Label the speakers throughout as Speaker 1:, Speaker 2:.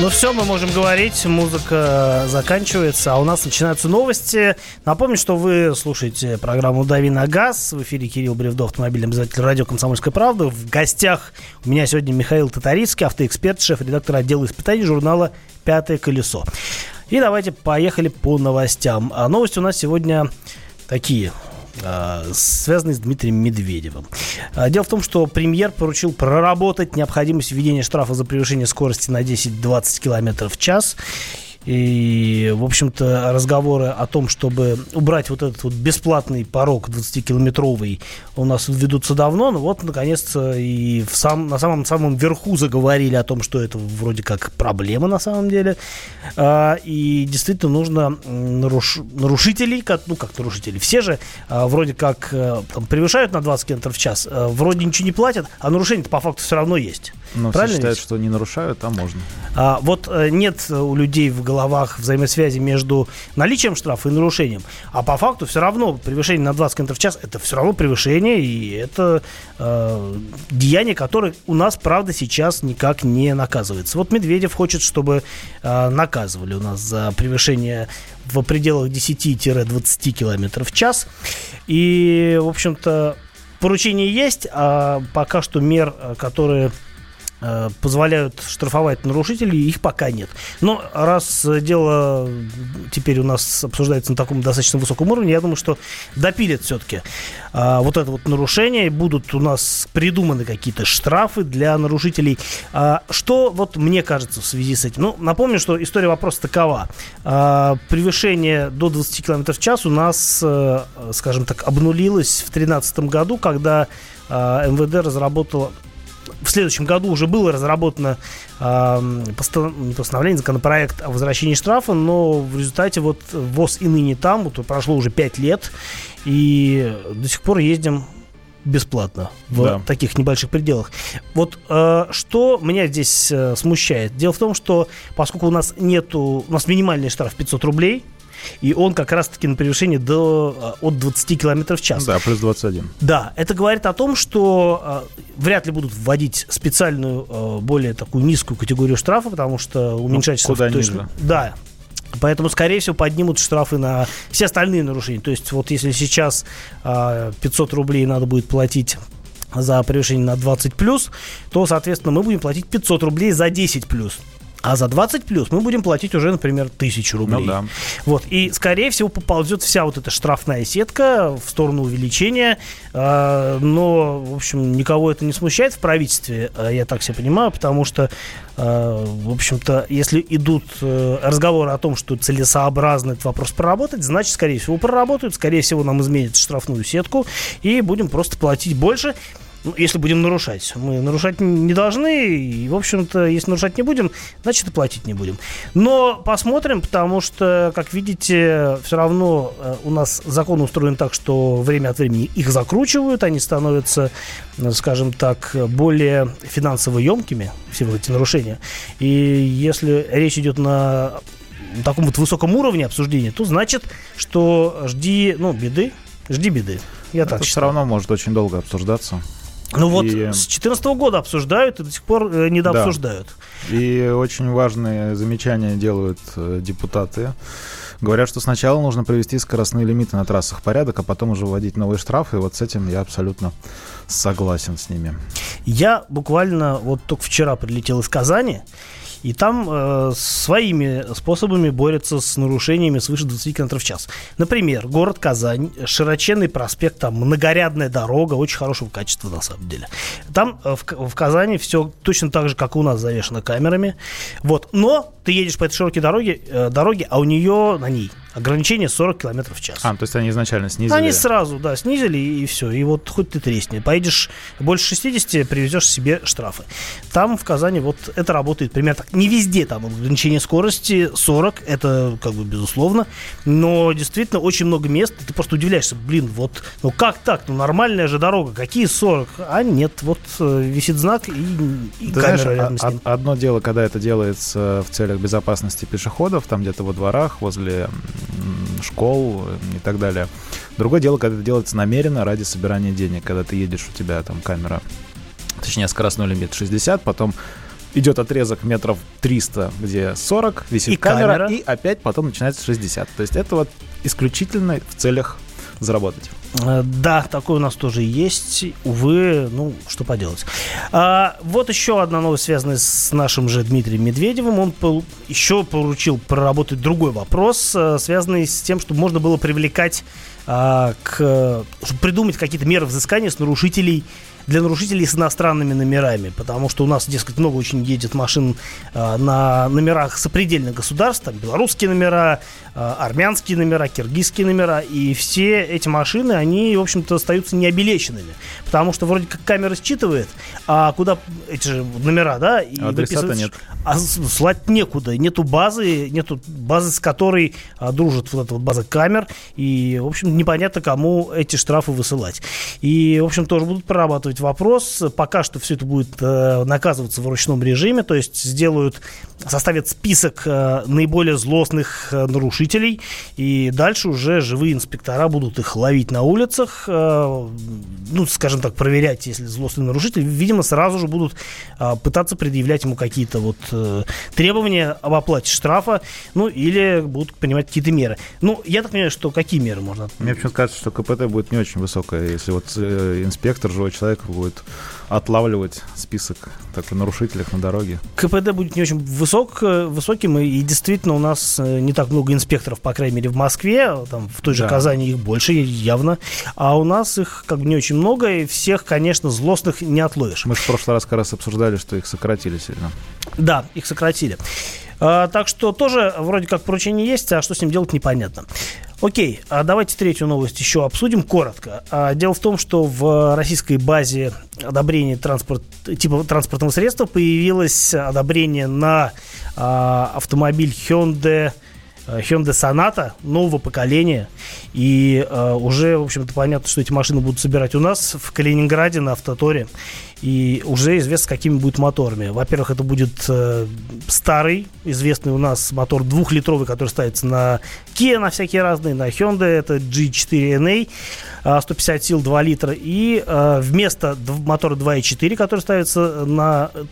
Speaker 1: Ну все, мы можем говорить, музыка заканчивается, а у нас начинаются новости. Напомню, что вы слушаете программу «Дави на газ». В эфире Кирилл Бревдов, автомобильный обозреватель радио «Комсомольская правда». В гостях у меня сегодня Михаил Татарицкий, автоэксперт, шеф-редактор отдела испытаний журнала «Пятое колесо». И давайте поехали по новостям. А новости у нас сегодня такие – связанный с Дмитрием Медведевым. Э, дело в том, что премьер поручил проработать необходимость введения штрафа за превышение скорости на 10-20 км в час. И, в общем-то, разговоры о том, чтобы убрать вот этот вот бесплатный порог 20-километровый у нас ведутся давно, но вот, наконец-то, и в сам, на самом-самом верху заговорили о том, что это вроде как проблема на самом деле. А, и действительно нужно наруш... нарушителей, как, ну как нарушителей, все же а, вроде как а, там, превышают на 20 км в час, а, вроде ничего не платят, а нарушение по факту все равно есть.
Speaker 2: Но Правильно все считают, ведь? что не нарушают, а можно.
Speaker 1: А, вот э, нет у людей в головах взаимосвязи между наличием штрафа и нарушением. А по факту все равно превышение на 20 км в час это все равно превышение, и это э, деяние, которое у нас, правда, сейчас никак не наказывается. Вот Медведев хочет, чтобы э, наказывали у нас за превышение в пределах 10-20 км в час. И, в общем-то, поручение есть, а пока что мер, э, которые позволяют штрафовать нарушителей, их пока нет. Но раз дело теперь у нас обсуждается на таком достаточно высоком уровне, я думаю, что допилят все-таки а, вот это вот нарушение, будут у нас придуманы какие-то штрафы для нарушителей. А, что вот мне кажется в связи с этим? Ну, напомню, что история вопроса такова. А, превышение до 20 км в час у нас, скажем так, обнулилось в 2013 году, когда МВД разработала в следующем году уже было разработано э, постановление, законопроект о возвращении штрафа, но в результате вот ВОЗ и ныне там, вот прошло уже 5 лет, и до сих пор ездим бесплатно в да. таких небольших пределах. Вот э, что меня здесь э, смущает? Дело в том, что поскольку у нас нету, у нас минимальный штраф 500 рублей, и он как раз-таки на превышение до, э, от 20 км в час.
Speaker 2: Да, плюс 21.
Speaker 1: Да, это говорит о том, что э, вряд ли будут вводить специальную, э, более такую низкую категорию штрафа, потому что уменьшать
Speaker 2: ну, куда. Ниже.
Speaker 1: Да, Поэтому, скорее всего, поднимут штрафы на все остальные нарушения. То есть, вот если сейчас э, 500 рублей надо будет платить за превышение на 20 плюс, то, соответственно, мы будем платить 500 рублей за 10 плюс. А за 20 плюс мы будем платить уже, например, 1000 рублей. Ну, да. Вот. И, скорее всего, поползет вся вот эта штрафная сетка в сторону увеличения. Э, но, в общем, никого это не смущает в правительстве, э, я так себе понимаю, потому что, э, в общем-то, если идут э, разговоры о том, что целесообразно этот вопрос проработать, значит, скорее всего, проработают, скорее всего, нам изменят штрафную сетку и будем просто платить больше ну, если будем нарушать. Мы нарушать не должны, и, в общем-то, если нарушать не будем, значит, и платить не будем. Но посмотрим, потому что, как видите, все равно э, у нас закон устроен так, что время от времени их закручивают, они становятся, э, скажем так, более финансово емкими, все вот эти нарушения. И если речь идет на таком вот высоком уровне обсуждения, то значит, что жди, ну, беды, жди беды.
Speaker 2: Я Это так все равно может очень долго обсуждаться.
Speaker 1: Ну вот и... с 2014 года обсуждают и до сих пор э, недообсуждают.
Speaker 2: Да. И очень важные замечания делают э, депутаты. Говорят, что сначала нужно провести скоростные лимиты на трассах порядок, а потом уже вводить новые штрафы. И вот с этим я абсолютно согласен с ними.
Speaker 1: Я буквально вот только вчера прилетел из Казани. И там э, своими способами борются с нарушениями свыше 20 км в час. Например, город Казань, широченный проспект, там многорядная дорога, очень хорошего качества на самом деле. Там э, в, в Казани все точно так же, как и у нас завешено камерами. Вот. Но ты едешь по этой широкой дороге, э, дороге а у нее на ней ограничение 40 км в час.
Speaker 2: А, то есть они изначально снизили?
Speaker 1: Они сразу, да, снизили и, и все. И вот хоть ты тресни. Поедешь больше 60, привезешь себе штрафы. Там в Казани вот это работает примерно так. Не везде там ограничение скорости 40, это как бы безусловно. Но действительно очень много мест, ты просто удивляешься, блин, вот, ну как так? Ну нормальная же дорога, какие 40? А нет, вот э, висит знак и, и
Speaker 2: ты камера знаешь, рядом с ним. Одно дело, когда это делается в целях безопасности пешеходов, там где-то во дворах, возле школ и так далее. Другое дело, когда это делается намеренно ради собирания денег, когда ты едешь, у тебя там камера, точнее скоростной лимит 60, потом идет отрезок метров 300, где 40, висит
Speaker 1: И
Speaker 2: камера,
Speaker 1: камера.
Speaker 2: и опять потом начинается 60. То есть это вот исключительно в целях заработать.
Speaker 1: Э, Да, такой у нас тоже есть. Увы, ну, что поделать. А, вот еще одна новость, связанная с нашим же Дмитрием Медведевым. Он пол- еще поручил проработать другой вопрос, э, связанный с тем, чтобы можно было привлекать а, к... придумать какие-то меры взыскания с нарушителей для нарушителей с иностранными номерами, потому что у нас, дескать, много очень едет машин а, на номерах сопредельных государств, там белорусские номера, а, армянские номера, киргизские номера, и все эти машины, они, в общем-то, остаются необелеченными, потому что вроде как камера считывает, а куда эти же номера, да, и
Speaker 2: А адресата нет.
Speaker 1: а слать некуда, нету базы, нету базы, с которой а, дружит вот эта вот база камер, и, в общем, непонятно, кому эти штрафы высылать. И, в общем, тоже будут прорабатывать вопрос. Пока что все это будет э, наказываться в ручном режиме, то есть сделают, составят список э, наиболее злостных э, нарушителей, и дальше уже живые инспектора будут их ловить на улицах, ну, скажем так, проверять, если злостный нарушитель, видимо, сразу же будут пытаться предъявлять ему какие-то вот требования об оплате штрафа, ну, или будут принимать какие-то меры. Ну, я так понимаю, что какие меры можно
Speaker 2: Мне почему-то кажется, что КПТ будет не очень высокое, если вот инспектор, живой человек, будет отлавливать список такой нарушителей на дороге.
Speaker 1: КПД будет не очень высок, э, высоким, и, действительно у нас э, не так много инспекторов, по крайней мере, в Москве, там в той же
Speaker 2: Да.
Speaker 1: Казани их больше, явно, а у нас их как бы не очень много, и всех, конечно, злостных не отловишь.
Speaker 2: Мы же в прошлый раз как раз обсуждали, что их сократили сильно.
Speaker 1: Да, их сократили. А, так что тоже вроде как поручение есть, а что с ним делать непонятно. Окей, а давайте третью новость еще обсудим коротко. А, дело в том, что в российской базе одобрения транспорт, типа транспортного средства появилось одобрение на а, автомобиль Hyundai Hyundai Sonata нового поколения. И э, уже, в общем-то, понятно, что эти машины будут собирать у нас в Калининграде на Автоторе. И уже известно, какими будут моторами. Во-первых, это будет э, старый, известный у нас мотор двухлитровый, который ставится на Kia, на всякие разные, на Hyundai, это G4NA, э, 150 сил, 2 литра. И э, вместо мотора 2.4, который ставится на э,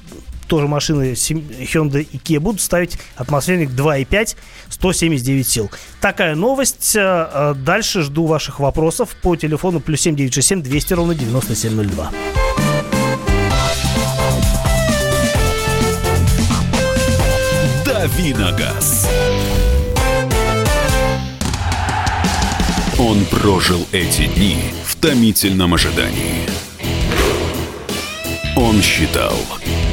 Speaker 1: тоже машины Hyundai и Kia будут ставить атмосферник 2.5 179 сил. Такая новость. Э, э, Дальше жду ваших вопросов по телефону плюс 7967 200 ровно 9702.
Speaker 3: Давиногаз. Он прожил эти дни в томительном ожидании. Он считал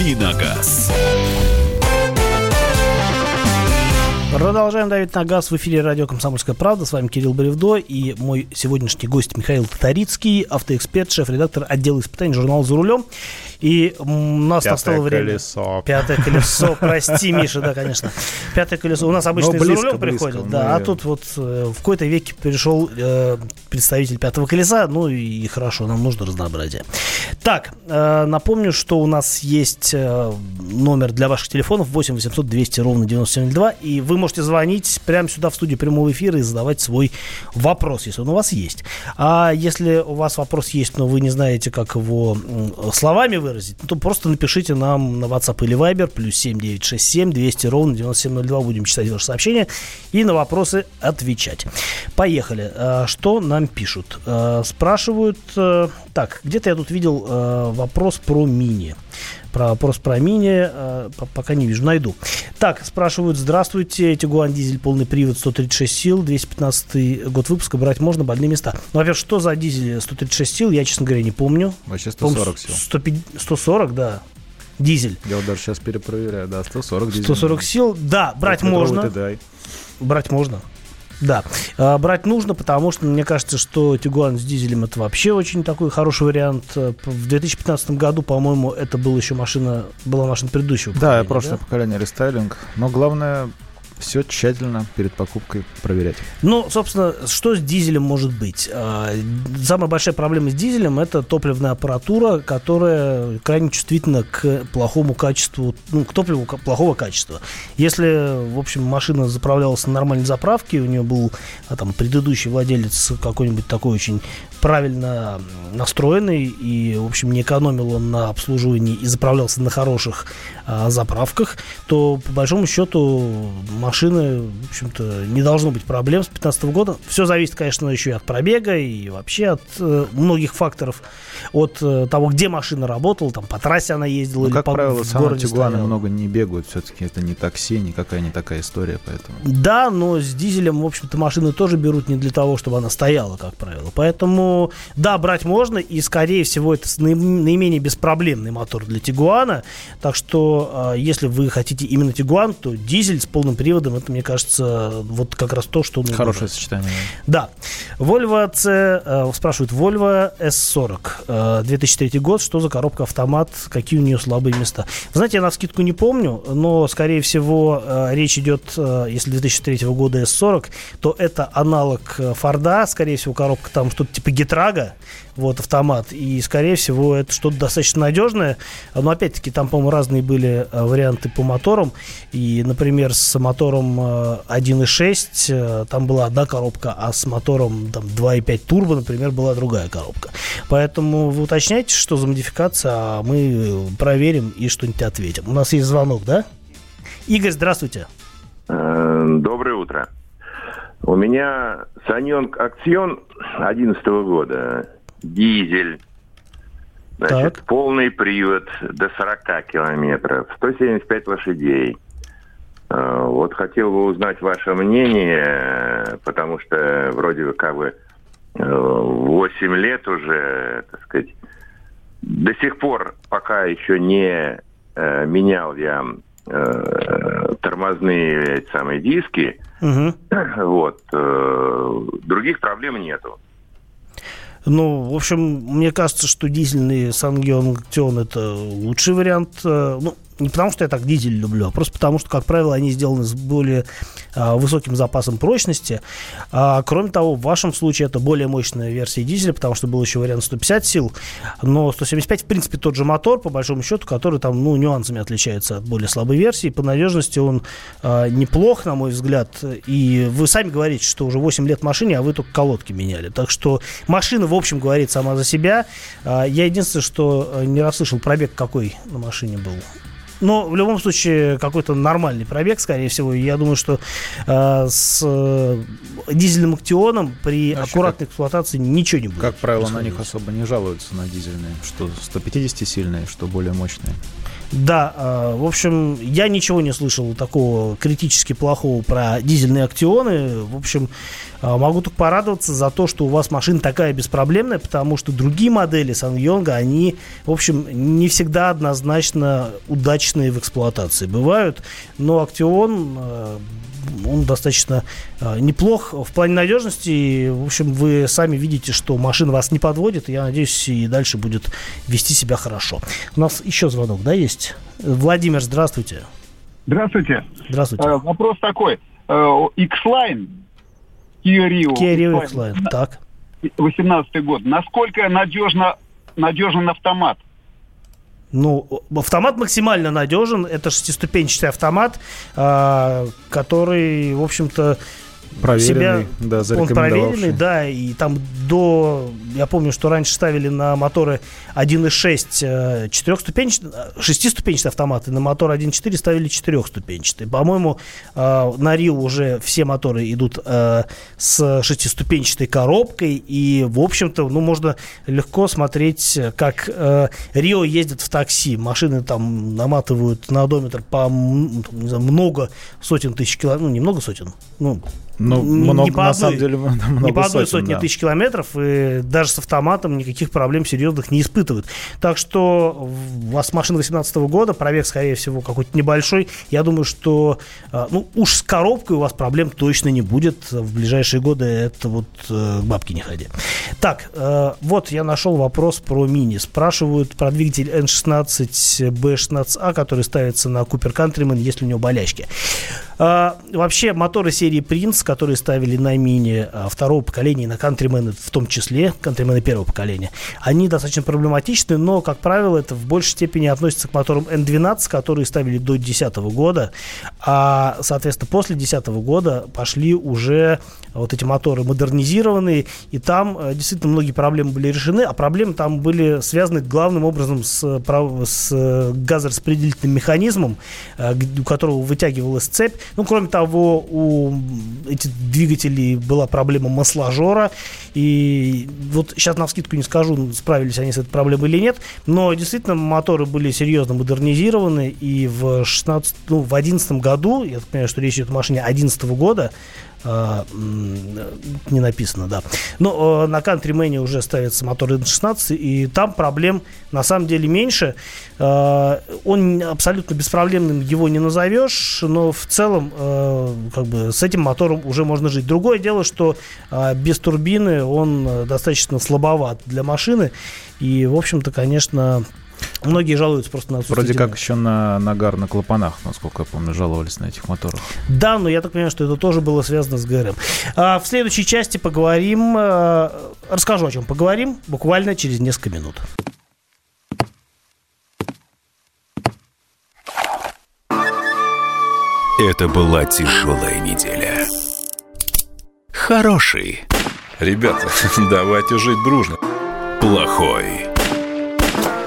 Speaker 3: Давиногаз.
Speaker 1: Продолжаем давить на газ в эфире радио «Комсомольская правда». С вами Кирилл Бревдо и мой сегодняшний гость Михаил Татарицкий, автоэксперт, шеф-редактор отдела испытаний журнала «За рулем». И у нас
Speaker 2: Пятое
Speaker 1: настало время...
Speaker 2: колесо.
Speaker 1: Пятое колесо, прости, Миша, да, конечно. Пятое колесо. У нас обычно
Speaker 2: близко,
Speaker 1: рулем
Speaker 2: близко,
Speaker 1: приходят,
Speaker 2: ну
Speaker 1: да, а тут вот э, в какой-то веке пришел э, представитель пятого колеса, ну и хорошо, нам нужно разнообразие. Так, э, напомню, что у нас есть э, номер для ваших телефонов 8 800 200 ровно 9702, и вы можете звонить прямо сюда в студию прямого эфира и задавать свой вопрос, если он у вас есть. А если у вас вопрос есть, но вы не знаете, как его словами выразить, ну, то просто напишите нам на WhatsApp или Viber, плюс 7967 200 ровно 9702, будем читать ваши сообщения и на вопросы отвечать. Поехали. Э, Что нам пишут? Э, Спрашивают, э, так, где-то я тут видел э, вопрос про мини. Про вопрос про мини э, по- пока не вижу, найду. Так, спрашивают, здравствуйте, Тигуан дизель, полный привод, 136 сил, 215 год выпуска, брать можно, больные места. Ну, во-первых, что за дизель 136 сил, я, честно говоря, не помню.
Speaker 2: Вообще
Speaker 1: По-моему,
Speaker 2: 140 сил.
Speaker 1: 150 140, да, дизель.
Speaker 2: Я вот даже сейчас перепроверяю. Да, 140 дизель.
Speaker 1: 140 сил, да, брать можно. Брать можно. Да. А, брать нужно, потому что мне кажется, что Тигуан с дизелем это вообще очень такой хороший вариант. В 2015 году, по-моему, это была еще машина, была машина предыдущего
Speaker 2: Да, прошлое да? поколение рестайлинг. Но главное все тщательно перед покупкой проверять.
Speaker 1: Ну, собственно, что с дизелем может быть? А, самая большая проблема с дизелем – это топливная аппаратура, которая крайне чувствительна к плохому качеству, ну, к топливу плохого качества. Если, в общем, машина заправлялась на нормальной заправке, у нее был а, там предыдущий владелец какой-нибудь такой очень правильно настроенный и, в общем, не экономил он на обслуживании и заправлялся на хороших а, заправках, то, по большому счету, машины, в общем-то, не должно быть проблем с 2015 года. Все зависит, конечно, еще и от пробега и вообще от э, многих факторов. От э, того, где машина работала, там, по трассе она ездила. Ну,
Speaker 2: или
Speaker 1: как
Speaker 2: по, правило, в городе Тигуаны много не бегают. Все-таки это не такси, никакая не такая история, поэтому...
Speaker 1: Да, но с дизелем, в общем-то, машины тоже берут не для того, чтобы она стояла, как правило. Поэтому, да, брать можно, и, скорее всего, это наименее беспроблемный мотор для Тигуана. Так что, э, если вы хотите именно Тигуан, то дизель с полным приводом приводом, это, мне кажется, вот как раз то, что...
Speaker 2: Хорошее брать. сочетание.
Speaker 1: Да. Volvo C, э, спрашивают, Volvo S40, 2003 э, год, что за коробка автомат, какие у нее слабые места? Вы знаете, я на скидку не помню, но, скорее всего, э, речь идет, э, если 2003 года S40, то это аналог э, Форда, скорее всего, коробка там что-то типа Гетрага, вот, автомат. И, скорее всего, это что-то достаточно надежное. Но, опять-таки, там, по-моему, разные были э, варианты по моторам. И, например, с мотором 1.6 э, э, там была одна коробка, а с мотором там, 2.5 турбо, например, была другая коробка. Поэтому вы уточняйте, что за модификация, а мы проверим и что-нибудь ответим. У нас есть звонок, да? Игорь, здравствуйте.
Speaker 4: Доброе утро. У меня Саньонг Акцион 2011 года дизель, значит, так. полный привод до 40 километров, 175 лошадей. А, вот хотел бы узнать ваше мнение, потому что вроде как бы 8 лет уже, так сказать, до сих пор пока еще не э, менял я э, тормозные самые диски. Угу. Вот. Э, других проблем нету.
Speaker 1: Ну, в общем, мне кажется, что дизельный Сангеон это лучший вариант. Э, ну, не потому, что я так дизель люблю, а просто потому, что, как правило, они сделаны с более высоким запасом прочности. А, кроме того, в вашем случае это более мощная версия дизеля, потому что был еще вариант 150 сил, но 175, в принципе, тот же мотор, по большому счету, который там, ну, нюансами отличается от более слабой версии. По надежности он а, неплох, на мой взгляд. И вы сами говорите, что уже 8 лет машине, а вы только колодки меняли. Так что машина, в общем, говорит сама за себя. А, я единственное, что э, не расслышал пробег какой на машине был. Но в любом случае какой-то нормальный пробег, скорее всего. я думаю, что э, с э, дизельным актионом при Вообще аккуратной как, эксплуатации ничего не будет.
Speaker 2: Как правило, на них особо не жалуются на дизельные, что 150-сильные, что более мощные.
Speaker 1: Да, э, в общем, я ничего не слышал такого критически плохого про дизельные актионы. В общем, э, могу только порадоваться за то, что у вас машина такая беспроблемная, потому что другие модели Сангьонга, они, в общем, не всегда однозначно удачные в эксплуатации бывают. Но Актион э, он достаточно неплох в плане надежности. И, в общем, вы сами видите, что машина вас не подводит. И я надеюсь, и дальше будет вести себя хорошо. У нас еще звонок, да, есть? Владимир, здравствуйте.
Speaker 5: Здравствуйте.
Speaker 1: Здравствуйте. Э,
Speaker 5: вопрос такой. Э, X-Line, Kia Rio.
Speaker 1: Kia Rio X-Line, так.
Speaker 5: 18 год. Насколько надежно, надежен автомат?
Speaker 1: Ну, автомат максимально надежен. Это шестиступенчатый автомат, э, который, в общем-то,
Speaker 2: проверенный, себя, да,
Speaker 1: он проверенный, да, и там до, я помню, что раньше ставили на моторы 1.6 четырехступенчатые, шестиступенчатые автоматы, на мотор 1.4 ставили четырехступенчатые. По-моему, э, на Рио уже все моторы идут э, с шестиступенчатой коробкой, и, в общем-то, ну, можно легко смотреть, как э, Рио ездит в такси. Машины там наматывают на одометр по не знаю, много сотен тысяч километров, ну, не много сотен, ну,
Speaker 2: ну, много,
Speaker 1: не по
Speaker 2: на
Speaker 1: одной,
Speaker 2: самом деле, много
Speaker 1: не по одной
Speaker 2: сотен,
Speaker 1: сотне
Speaker 2: да.
Speaker 1: тысяч километров, и даже даже с автоматом никаких проблем серьезных не испытывают. Так что у вас машина 2018 года, пробег, скорее всего, какой-то небольшой. Я думаю, что ну, уж с коробкой у вас проблем точно не будет. В ближайшие годы это вот к бабке не ходи. Так, вот я нашел вопрос про мини. Спрашивают про двигатель N16 B16A, который ставится на Cooper Countryman, если у него болячки. А, вообще, моторы серии Prince, которые ставили на мини а, второго поколения, на Countryman в том числе, Countryman первого поколения, они достаточно проблематичны, но, как правило, это в большей степени относится к моторам N12, которые ставили до 2010 года, а, соответственно, после 2010 года пошли уже вот эти моторы модернизированные, и там а, действительно многие проблемы были решены, а проблемы там были связаны главным образом с, с газораспределительным механизмом, у которого вытягивалась цепь, ну, кроме того, у этих двигателей была проблема масложора. И вот сейчас на вскидку не скажу, справились они с этой проблемой или нет. Но действительно моторы были серьезно модернизированы. И в 16, ну, в 2011 году, я так понимаю, что речь идет о машине 2011 года, а, не написано, да. Но э, на Countryman уже ставится мотор N16, и там проблем на самом деле меньше. Э, он абсолютно беспроблемным его не назовешь, но в целом э, как бы с этим мотором уже можно жить. Другое дело, что без турбины он достаточно слабоват для машины, и, в общем-то, конечно, Многие жалуются просто на
Speaker 2: отсутствие Вроде как еще на нагар на клапанах, насколько я помню, жаловались на этих моторах.
Speaker 1: Да, но я так понимаю, что это тоже было связано с ГРМ. А в следующей части поговорим, э, расскажу, о чем поговорим, буквально через несколько минут.
Speaker 3: Это была тяжелая неделя. Хороший.
Speaker 6: Ребята, давайте жить дружно.
Speaker 3: Плохой.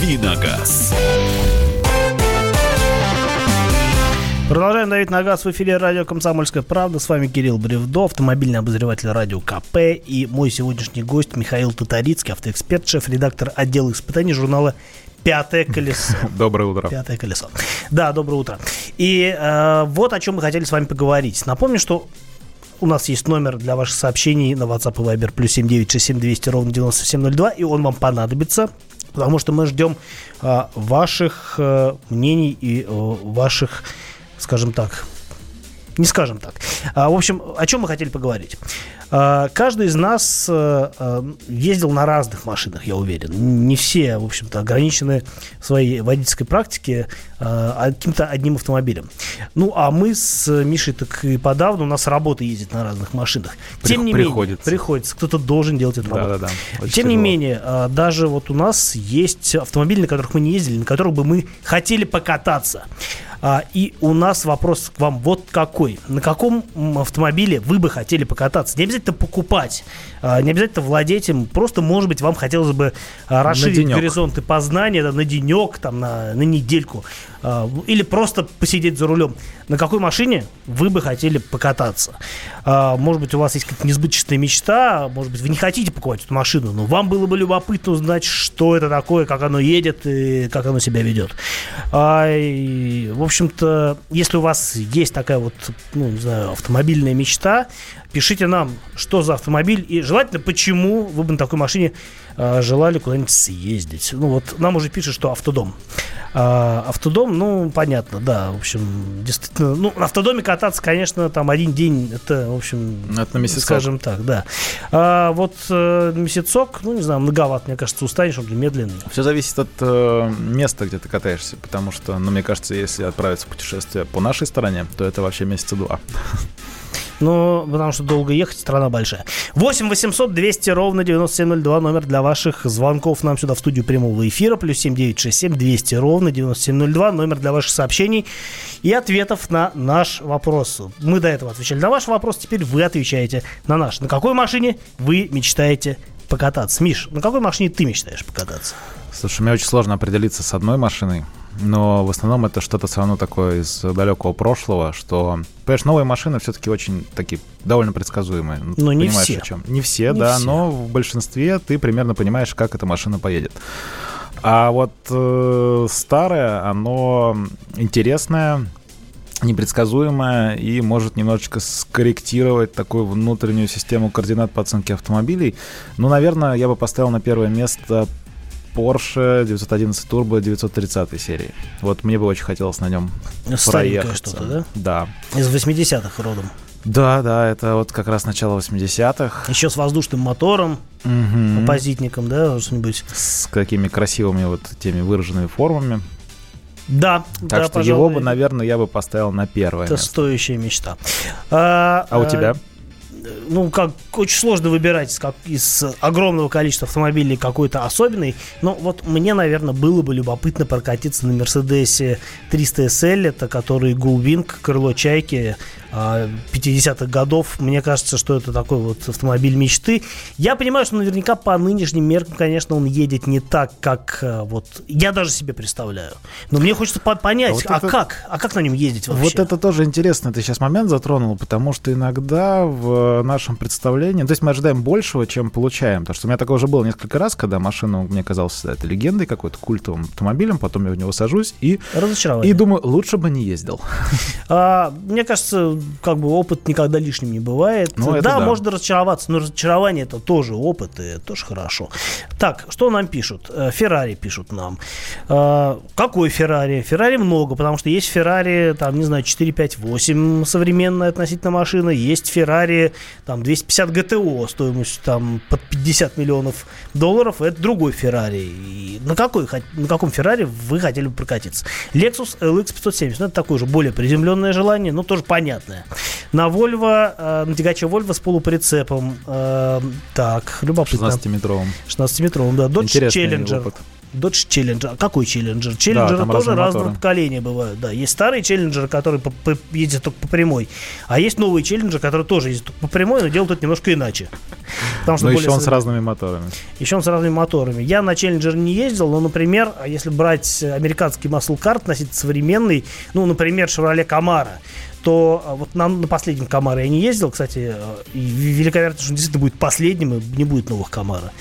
Speaker 3: «Давиногаз».
Speaker 1: Продолжаем давить на газ в эфире радио «Комсомольская правда». С вами Кирилл Бревдо, автомобильный обозреватель радио КП. И мой сегодняшний гость Михаил Татарицкий, автоэксперт, шеф-редактор отдела испытаний журнала Пятое колесо.
Speaker 2: Доброе утро.
Speaker 1: Пятое колесо. Да, доброе утро. И э, вот о чем мы хотели с вами поговорить. Напомню, что у нас есть номер для ваших сообщений на WhatsApp и Viber плюс 7967 200 ровно 9702, и он вам понадобится потому что мы ждем а, ваших а, мнений и а, ваших, скажем так, не скажем так. А, в общем, о чем мы хотели поговорить? А, каждый из нас а, а, ездил на разных машинах, я уверен. Не все, в общем-то, ограничены в своей водительской практике каким-то одним автомобилем. Ну, а мы с Мишей так и подавно, у нас работа ездит на разных машинах.
Speaker 2: Тем не приходится.
Speaker 1: менее, приходится. Кто-то должен делать эту работу. Да, да, да. Тем не менее, даже вот у нас есть автомобили, на которых мы не ездили, на которых бы мы хотели покататься. А, и у нас вопрос к вам вот какой. На каком автомобиле вы бы хотели покататься? Не обязательно покупать, а, не обязательно владеть им. Просто, может быть, вам хотелось бы а, расширить горизонты познания да, на денек, там, на, на недельку. А, или просто посидеть за рулем. На какой машине вы бы хотели покататься? А, может быть, у вас есть какая-то несбыточная мечта, может быть, вы не хотите покупать эту машину, но вам было бы любопытно узнать, что это такое, как оно едет и как оно себя ведет. А, в общем-то, если у вас есть такая вот, ну, не знаю, автомобильная мечта, пишите нам, что за автомобиль и желательно, почему вы бы на такой машине э, желали куда-нибудь съездить. Ну вот нам уже пишут, что автодом. А, автодом, ну, понятно, да, в общем, действительно, ну, на автодоме кататься, конечно, там один день, это, в общем, это на месяцок. скажем так, да. А вот э, месяцок, ну, не знаю, многовато, мне кажется, устанешь, он медленный.
Speaker 2: Все зависит от э, места, где ты катаешься, потому что, ну, мне кажется, если отправиться в путешествие по нашей стороне, то это вообще месяца два.
Speaker 1: Ну, потому что долго ехать, страна большая. 8 800 200 ровно 9702, номер для ваших звонков нам сюда в студию прямого эфира. Плюс 7 967 200 ровно 9702, номер для ваших сообщений и ответов на наш вопрос. Мы до этого отвечали на ваш вопрос, теперь вы отвечаете на наш. На какой машине вы мечтаете покататься? Миш, на какой машине ты мечтаешь покататься?
Speaker 2: Слушай, мне очень сложно определиться с одной машиной но в основном это что-то все равно такое из далекого прошлого, что, понимаешь, новые машины все-таки очень такие довольно предсказуемые.
Speaker 1: Но ну, не все. О чем.
Speaker 2: Не все, не да, все. но в большинстве ты примерно понимаешь, как эта машина поедет. А вот э, старое, оно интересное, непредсказуемое и может немножечко скорректировать такую внутреннюю систему координат по оценке автомобилей. Ну, наверное, я бы поставил на первое место Porsche 911 Turbo 930 серии. Вот мне бы очень хотелось на нем проехать.
Speaker 1: что-то, да?
Speaker 2: Да.
Speaker 1: Из 80-х родом.
Speaker 2: Да, да, это вот как раз начало 80-х.
Speaker 1: Еще с воздушным мотором, угу. оппозитником, да,
Speaker 2: что-нибудь. С какими красивыми вот теми выраженными формами.
Speaker 1: Да,
Speaker 2: так
Speaker 1: да,
Speaker 2: что пожалуй, его бы, наверное, я бы поставил на первое.
Speaker 1: Это
Speaker 2: место.
Speaker 1: стоящая мечта.
Speaker 2: А, а у тебя?
Speaker 1: Ну, как очень сложно выбирать как, из огромного количества автомобилей какой-то особенный. Но вот мне, наверное, было бы любопытно прокатиться на Мерседесе 300 SL, это который Гулвинг, крыло чайки, 50-х годов. Мне кажется, что это такой вот автомобиль мечты. Я понимаю, что наверняка по нынешним меркам, конечно, он едет не так, как э, вот я даже себе представляю. Но мне хочется понять, а, вот а это... как? А как на нем ездить вообще?
Speaker 2: Вот это тоже интересно, ты сейчас момент затронул, потому что иногда в нашем представлении, то есть мы ожидаем большего, чем получаем. Потому что у меня такое уже было несколько раз, когда машина мне казалась это легендой, какой-то культовым автомобилем, потом я в него сажусь и, и думаю, лучше бы не ездил.
Speaker 1: А, мне кажется, как бы опыт никогда лишним не бывает. Ну, да, да, можно разочароваться, но разочарование это тоже опыт, и это тоже хорошо. Так, что нам пишут? Э, Феррари пишут нам. Э, какой Феррари? Феррари много, потому что есть Феррари, там, не знаю, 4, 5, 8 современная относительно машина, есть Феррари, там, 250 ГТО стоимостью там под 50 миллионов долларов, это другой Феррари. И на, какой, на каком Феррари вы хотели бы прокатиться? Lexus LX 570, ну, это такое же более приземленное желание, но тоже понятно понятное. На Volvo, э, на тягаче Volvo с полуприцепом. Э, так, любопытно.
Speaker 2: 16-метровым.
Speaker 1: 16-метровым, да. Dodge Интересный Challenger. Опыт. Dodge Challenger. Какой Challenger? Challenger да, тоже разного моторы. поколения бывают. Да, есть старые Challenger, которые по, по, ездят только по прямой, а есть новые Challenger, которые тоже ездят только по прямой, но делают это немножко иначе.
Speaker 2: Потому что но еще он с разными моторами.
Speaker 1: Еще он с разными моторами. Я на Challenger не ездил, но, например, если брать американский muscle car, относительно современный, ну, например, Chevrolet Camaro, то а, вот на, на последнем Камаро я не ездил, кстати, э, и велика вероятность, что он действительно будет последним, и не будет новых Камара.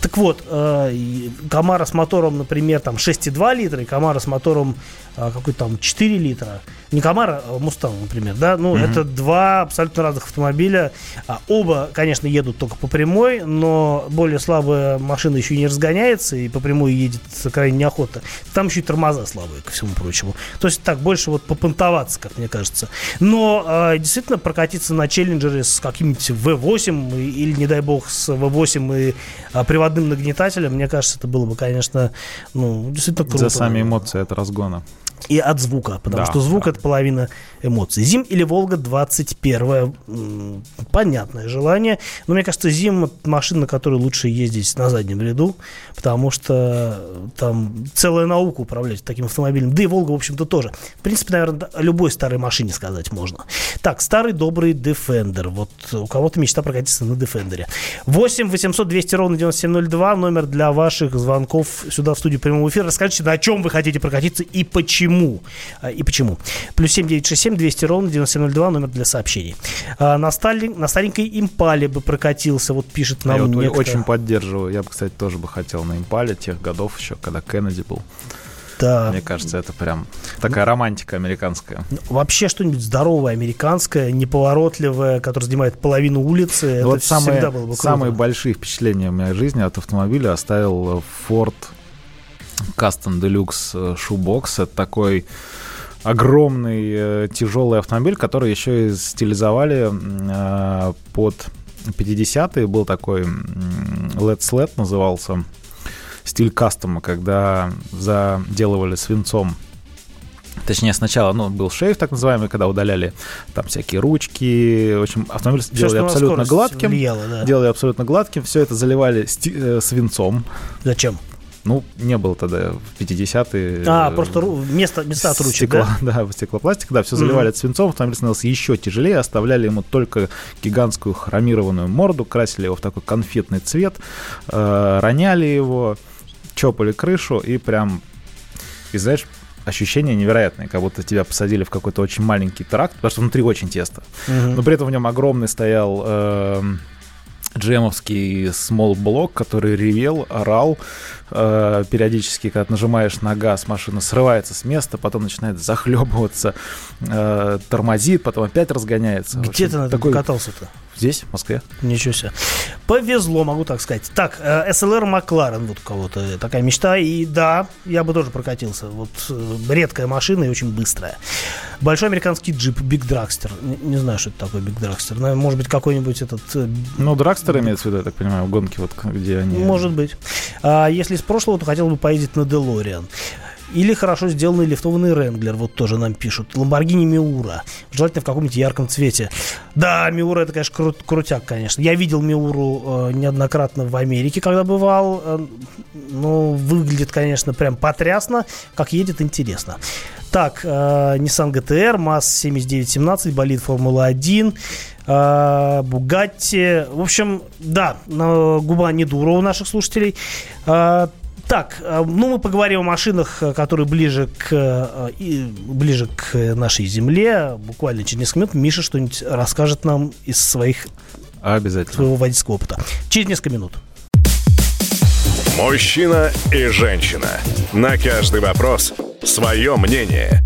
Speaker 1: Так вот, э, Камара с мотором, например, там 6,2 литра, и Камара с мотором э, какой-то там 4 литра. Не Камара, а Мустанг, например, да, ну, mm-hmm. это два абсолютно разных автомобиля. А, оба, конечно, едут только по прямой, но более слабая машина еще и не разгоняется, и по прямой едет крайне неохота. Там еще и тормоза слабые, ко всему прочему. То есть так, больше вот попонтоваться, как мне кажется. Но э, действительно прокатиться на челленджере с каким-нибудь V8 или, не дай бог, с V8 и э, приводным нагнетателем, мне кажется, это было бы, конечно, ну, действительно круто.
Speaker 2: За сами эмоции от разгона
Speaker 1: и от звука, потому да, что звук да. это половина эмоций. Зим или Волга 21 понятное желание, но мне кажется, Зим машина, на которой лучше ездить на заднем ряду, потому что там целая наука управлять таким автомобилем. Да и Волга, в общем-то, тоже. В принципе, наверное, о любой старой машине сказать можно. Так, старый добрый Defender. Вот у кого-то мечта прокатиться на Defender. 8 800 200 ровно 9702, номер для ваших звонков сюда в студию прямого эфира. Расскажите, на чем вы хотите прокатиться и почему. А, и почему. Плюс 7967 200 ровно 9702, номер для сообщений. А, на, стали, на старенькой импале бы прокатился, вот пишет нам
Speaker 2: Я
Speaker 1: вот некто.
Speaker 2: очень поддерживаю. Я бы, кстати, тоже бы хотел на импале тех годов еще, когда Кеннеди был.
Speaker 1: Да.
Speaker 2: Мне кажется, это прям такая романтика американская.
Speaker 1: Ну, вообще что-нибудь здоровое, американское, неповоротливое, которое занимает половину улицы, ну, это вот
Speaker 2: самые,
Speaker 1: всегда было бы круто.
Speaker 2: Самые большие впечатления в моей жизни от автомобиля оставил Ford Custom Deluxe Shoebox. Это такой огромный э, тяжелый автомобиль, который еще и стилизовали э, под 50-е. Был такой Let's Let назывался стиль кастома, когда заделывали свинцом Точнее, сначала ну, был шейф, так называемый, когда удаляли там всякие ручки. В общем, автомобиль Все, делали абсолютно гладким. Влияло, да. Делали абсолютно гладким. Все это заливали сти- э, свинцом.
Speaker 1: Зачем?
Speaker 2: Ну, не было тогда в 50-е.
Speaker 1: А, просто место, места от ручек,
Speaker 2: стекло, да? Да, стеклопластик, да, все заливали mm-hmm. свинцом, автомобиль становился еще тяжелее, оставляли ему только гигантскую хромированную морду, красили его в такой конфетный цвет, э, роняли его, чопали крышу и прям, и знаешь, ощущение невероятное, как будто тебя посадили в какой-то очень маленький тракт, потому что внутри очень тесто. Mm-hmm. Но при этом в нем огромный стоял... Э, джемовский small блок, который ревел, орал. Э, периодически, когда нажимаешь на газ, машина срывается с места, потом начинает захлебываться, э, тормозит, потом опять разгоняется.
Speaker 1: Где ты на этом такой... катался-то?
Speaker 2: Здесь, в Москве.
Speaker 1: Ничего себе. Повезло, могу так сказать. Так, э, SLR Макларен, вот у кого-то такая мечта. И да, я бы тоже прокатился. Вот э, редкая машина и очень быстрая. Большой американский джип Big Dragster. Не, знаю, что это такое Big Dragster. Может быть, какой-нибудь этот... Э,
Speaker 2: ну, Драгстер имеется в виду, я так понимаю, гонки, вот где они...
Speaker 1: Может быть. А если из прошлого, то хотел бы поездить на DeLorean. Или хорошо сделанный лифтованный Wrangler, вот тоже нам пишут. Ламборгини Миура. Желательно в каком-нибудь ярком цвете. Да, Миура это, конечно, крут, крутяк, конечно. Я видел Миуру э, неоднократно в Америке, когда бывал. Э, ну, выглядит, конечно, прям потрясно. Как едет, интересно. Так, э, Nissan GTR, МАЗ 7917, болит Формула-1, э, Бугатти. В общем, да, губа не дура у наших слушателей. Э, так, э, ну мы поговорим о машинах, э, которые ближе к, э, ближе к нашей земле. Буквально через несколько минут Миша что-нибудь расскажет нам из своих
Speaker 2: Обязательно.
Speaker 1: своего водительского опыта. Через несколько минут.
Speaker 3: Мужчина и женщина. На каждый вопрос свое мнение.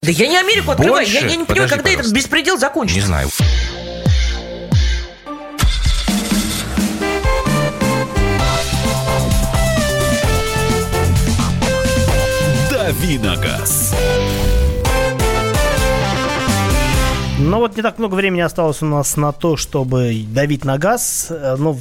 Speaker 7: Да я не Америку открываю, я, я не понимаю, когда пожалуйста. этот беспредел закончится.
Speaker 8: Не знаю.
Speaker 3: Давиногаз.
Speaker 1: Ну вот не так много времени осталось у нас на то, чтобы давить на газ, э, но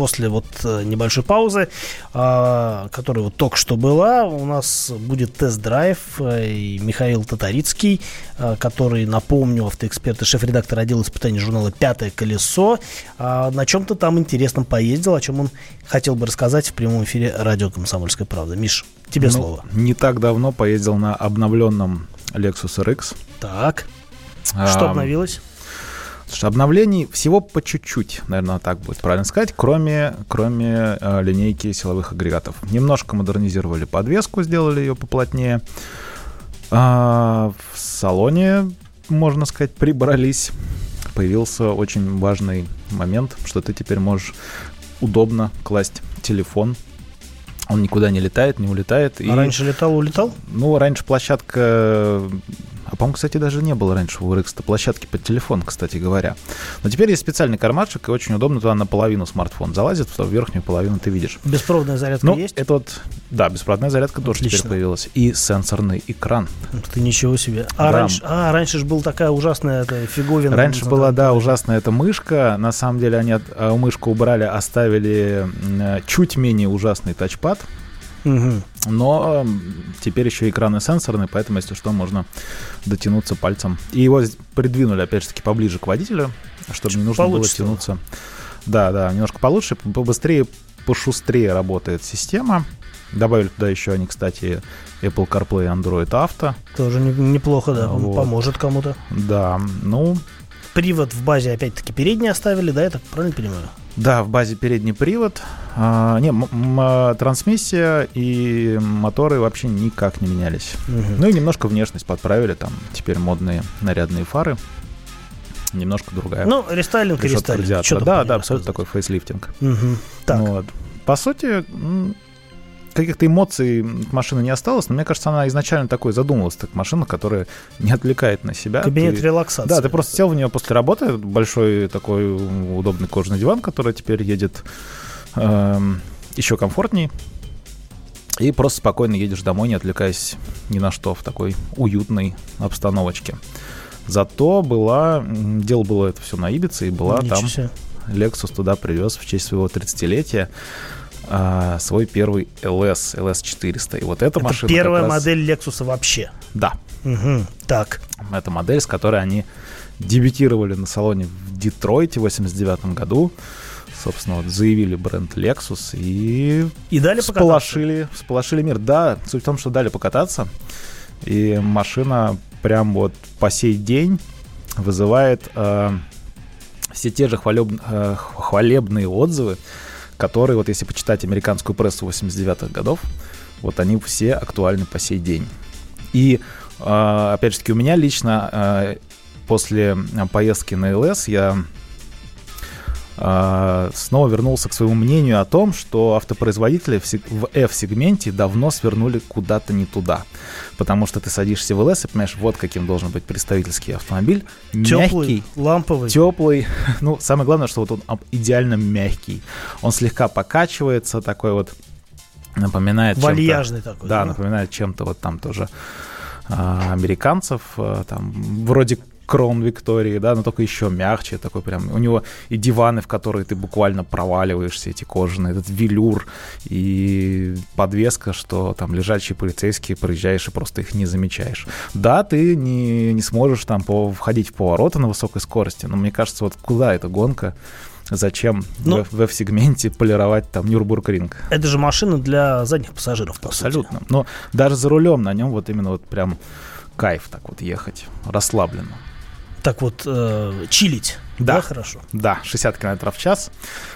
Speaker 1: после вот э, небольшой паузы, а, которая вот только что была, у нас будет тест-драйв. Э, и Михаил Татарицкий, э, который, напомню, автоэксперт и шеф-редактор отдела испытаний журнала «Пятое колесо», а, на чем-то там интересном поездил, о чем он хотел бы рассказать в прямом эфире радио «Комсомольская правда». Миш, тебе ну, слово.
Speaker 2: Не так давно поездил на обновленном Lexus RX.
Speaker 1: Так. Что а, обновилось?
Speaker 2: Слушай, обновлений всего по чуть-чуть, наверное, так будет правильно сказать, кроме, кроме э, линейки силовых агрегатов. Немножко модернизировали подвеску, сделали ее поплотнее. А, в салоне, можно сказать, прибрались. Появился очень важный момент, что ты теперь можешь удобно класть телефон он никуда не летает, не улетает.
Speaker 1: А и... раньше летал, улетал?
Speaker 2: Ну, раньше площадка а по-моему, кстати, даже не было раньше у RX площадки под телефон, кстати говоря. Но теперь есть специальный кармашек, и очень удобно туда наполовину смартфон залазит, в верхнюю половину ты видишь.
Speaker 1: Беспроводная зарядка ну, есть?
Speaker 2: Это вот, да, беспроводная зарядка Отлично. тоже теперь появилась. И сенсорный экран.
Speaker 1: Ты ничего себе. А, да. раньше, а раньше же была такая ужасная эта фиговина.
Speaker 2: Раньше была, да, ужасная эта мышка. На самом деле они от, а, мышку убрали, оставили чуть менее ужасный тачпад. Угу. Но теперь еще экраны сенсорные, поэтому, если что, можно дотянуться пальцем. И его придвинули, опять же таки, поближе к водителю, чтобы Чуть не нужно было тянуться. Да, да, немножко получше, побыстрее, пошустрее работает система. Добавили туда еще они, кстати, Apple CarPlay, Android Auto.
Speaker 1: Тоже неплохо, да, вот. поможет кому-то.
Speaker 2: Да, ну...
Speaker 1: Привод в базе, опять-таки, передний оставили, да, я так правильно понимаю?
Speaker 2: Да, в базе передний привод. А, не, м- трансмиссия и моторы вообще никак не менялись. Угу. Ну и немножко внешность подправили. Там теперь модные нарядные фары. Немножко другая.
Speaker 1: Ну, рестайлинг и рестайлинг.
Speaker 2: Да, да, абсолютно такой фейслифтинг.
Speaker 1: Угу. Так.
Speaker 2: Вот. По сути, каких-то эмоций машины не осталось, но мне кажется, она изначально такой задумывалась, как машина, которая не отвлекает на себя.
Speaker 1: Кабинет
Speaker 2: ты,
Speaker 1: релаксации.
Speaker 2: Да, ты просто сел в нее после работы, большой такой удобный кожаный диван, который теперь едет э, еще комфортней. И просто спокойно едешь домой, не отвлекаясь ни на что, в такой уютной обстановочке. Зато была, дело было это все на Ибице, и была
Speaker 1: Ничего
Speaker 2: там
Speaker 1: себе.
Speaker 2: Lexus туда привез в честь своего 30-летия а, свой первый LS, LS400. И вот эта
Speaker 1: Это
Speaker 2: машина
Speaker 1: первая
Speaker 2: раз-
Speaker 1: модель Lexus вообще.
Speaker 2: Да,
Speaker 1: Мгм. Так.
Speaker 2: это модель, с которой они дебютировали на салоне в Детройте в 89 году. Собственно, вот заявили бренд Lexus и
Speaker 1: И дали покататься.
Speaker 2: всполошили, всполошили мир. Да, суть в том, что дали покататься. И машина прям вот по сей день вызывает э, все те же хвалеб- э, хвалебные отзывы, которые, вот если почитать американскую прессу 89-х годов, вот они все актуальны по сей день. И, э, опять же таки, у меня лично э, после э, поездки на ЛС я снова вернулся к своему мнению о том, что автопроизводители в сег- в F-сегменте давно свернули куда-то не туда. Потому что ты садишься в ЛС и понимаешь, вот каким должен быть представительский автомобиль.
Speaker 1: Теплый,
Speaker 2: Мягкий,
Speaker 1: ламповый.
Speaker 2: теплый. Ну, самое главное, что вот он идеально мягкий. Он слегка покачивается, такой вот напоминает чем-то-
Speaker 1: Вальяжный такой.
Speaker 2: Да, напоминает чем-то вот там тоже а, американцев, а, там вроде Крон Виктории, да, но только еще мягче, такой прям. У него и диваны, в которые ты буквально проваливаешься, эти кожаные, этот велюр и подвеска, что там лежачие полицейские проезжаешь и просто их не замечаешь. Да, ты не, не сможешь там по, входить в повороты на высокой скорости, но мне кажется, вот куда эта гонка? Зачем
Speaker 1: Ну-
Speaker 2: в, F-сегменте полировать там Нюрбургринг?
Speaker 1: Это же машина для задних пассажиров, по сути.
Speaker 2: Абсолютно. Но даже за рулем на нем вот именно вот прям кайф так вот ехать, расслабленно.
Speaker 1: Так вот, э, чилить. Да.
Speaker 2: Да.
Speaker 1: хорошо.
Speaker 2: Да, 60 км в час,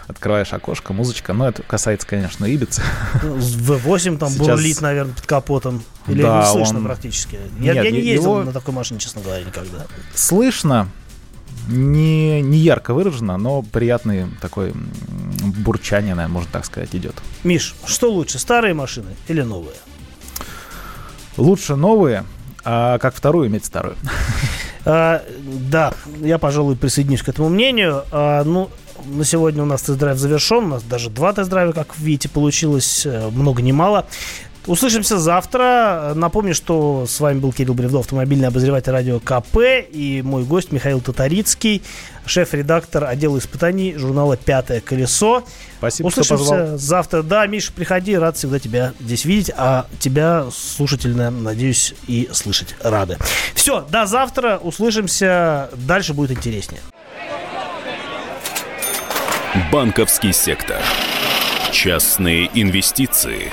Speaker 2: открываешь окошко, музычка, но это касается, конечно, Ибицы.
Speaker 1: V8 там
Speaker 2: Сейчас-
Speaker 1: бурлит, наверное, под капотом. Или
Speaker 2: Да,
Speaker 1: не слышно
Speaker 2: он-
Speaker 1: практически. Я,
Speaker 2: Нет,
Speaker 1: я не ездил
Speaker 2: его-
Speaker 1: на такой машине, честно говоря, никогда.
Speaker 2: Слышно, не, не ярко выражено, но приятный такой бурчание, наверное, можно так сказать, идет.
Speaker 1: Миш, что лучше, старые машины или новые?
Speaker 2: Лучше новые, а как вторую иметь старую.
Speaker 1: А, да, я, пожалуй, присоединюсь к этому мнению. А, ну, на сегодня у нас тест-драйв завершен. У нас даже два тест-драйва, как видите, получилось. э, Много не мало. Услышимся завтра. Напомню, что с вами был Кирилл Бревдо, автомобильный обозреватель радио КП, и мой гость Михаил Татарицкий, шеф-редактор отдела испытаний журнала «Пятое колесо».
Speaker 2: Спасибо, что позвал.
Speaker 1: Услышимся завтра. Да, Миша, приходи, рад всегда тебя здесь видеть, а тебя, слушательно, надеюсь, и слышать рады. Все, до завтра, услышимся, дальше будет интереснее.
Speaker 3: Банковский сектор. Частные инвестиции.